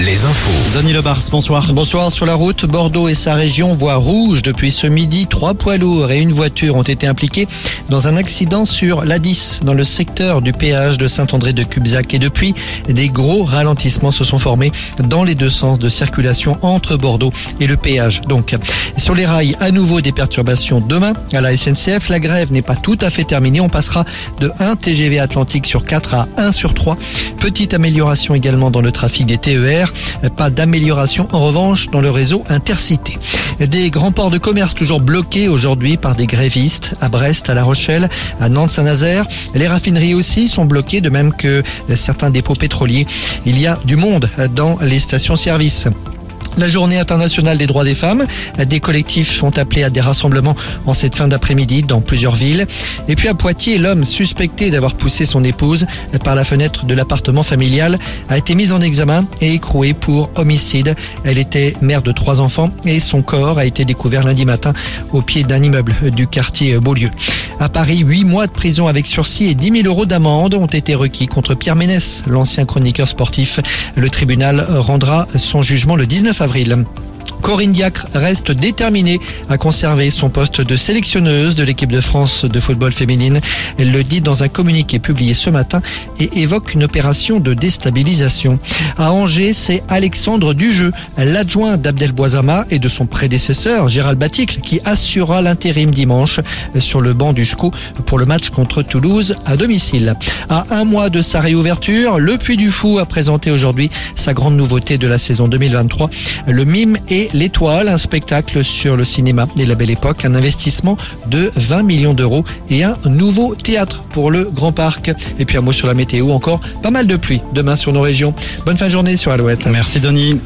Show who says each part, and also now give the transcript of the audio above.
Speaker 1: les infos.
Speaker 2: Denis Lebars, bonsoir.
Speaker 3: Bonsoir. Sur la route, Bordeaux et sa région voient rouge depuis ce midi. Trois poids lourds et une voiture ont été impliqués dans un accident sur l'A10 dans le secteur du péage de Saint-André de Cubzac. Et depuis, des gros ralentissements se sont formés dans les deux sens de circulation entre Bordeaux et le péage. Donc, sur les rails, à nouveau des perturbations demain à la SNCF. La grève n'est pas tout à fait terminée. On passera de 1 TGV Atlantique sur 4 à 1 sur 3. Petite amélioration également dans le trafic des TER. Pas d'amélioration en revanche dans le réseau intercité. Des grands ports de commerce toujours bloqués aujourd'hui par des grévistes à Brest, à La Rochelle, à Nantes-Saint-Nazaire. Les raffineries aussi sont bloquées de même que certains dépôts pétroliers. Il y a du monde dans les stations-service. La journée internationale des droits des femmes. Des collectifs sont appelés à des rassemblements en cette fin d'après-midi dans plusieurs villes. Et puis à Poitiers, l'homme suspecté d'avoir poussé son épouse par la fenêtre de l'appartement familial a été mis en examen et écroué pour homicide. Elle était mère de trois enfants et son corps a été découvert lundi matin au pied d'un immeuble du quartier Beaulieu. À Paris, huit mois de prison avec sursis et 10 000 euros d'amende ont été requis contre Pierre Ménès, l'ancien chroniqueur sportif. Le tribunal rendra son jugement le 19 avril. Corinne Diacre reste déterminée à conserver son poste de sélectionneuse de l'équipe de France de football féminine. Elle le dit dans un communiqué publié ce matin et évoque une opération de déstabilisation. À Angers, c'est Alexandre Dujeu, l'adjoint d'Abdel Boisama et de son prédécesseur Gérald Baticle qui assurera l'intérim dimanche sur le banc du SCO pour le match contre Toulouse à domicile. À un mois de sa réouverture, le Puy du Fou a présenté aujourd'hui sa grande nouveauté de la saison 2023, le mime et L'Étoile, un spectacle sur le cinéma et la belle époque, un investissement de 20 millions d'euros et un nouveau théâtre pour le Grand Parc. Et puis un mot sur la météo, encore pas mal de pluie demain sur nos régions. Bonne fin de journée sur Alouette.
Speaker 2: Merci Denis.